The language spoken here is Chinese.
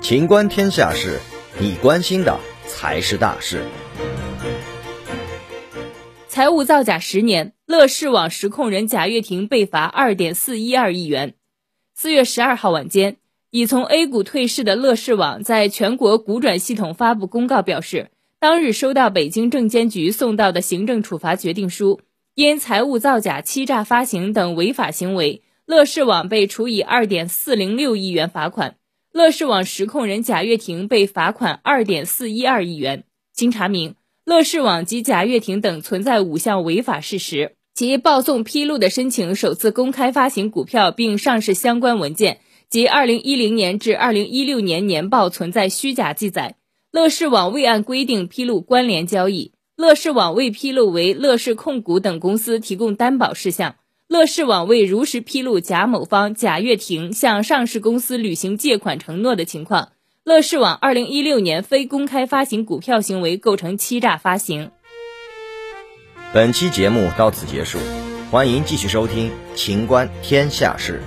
情观天下事，你关心的才是大事。财务造假十年，乐视网实控人贾跃亭被罚二点四一二亿元。四月十二号晚间，已从 A 股退市的乐视网在全国股转系统发布公告，表示当日收到北京证监局送到的行政处罚决定书，因财务造假、欺诈发行等违法行为，乐视网被处以二点四零六亿元罚款，乐视网实控人贾跃亭被罚款二点四一二亿元。经查明。乐视网及贾跃亭等存在五项违法事实：其报送披露的申请首次公开发行股票并上市相关文件及二零一零年至二零一六年年报存在虚假记载；乐视网未按规定披露关联交易；乐视网未披露为乐视控股等公司提供担保事项；乐视网未如实披露贾某方、贾跃亭向上市公司履行借款承诺的情况。乐视网二零一六年非公开发行股票行为构成欺诈发行。本期节目到此结束，欢迎继续收听《情观天下事》。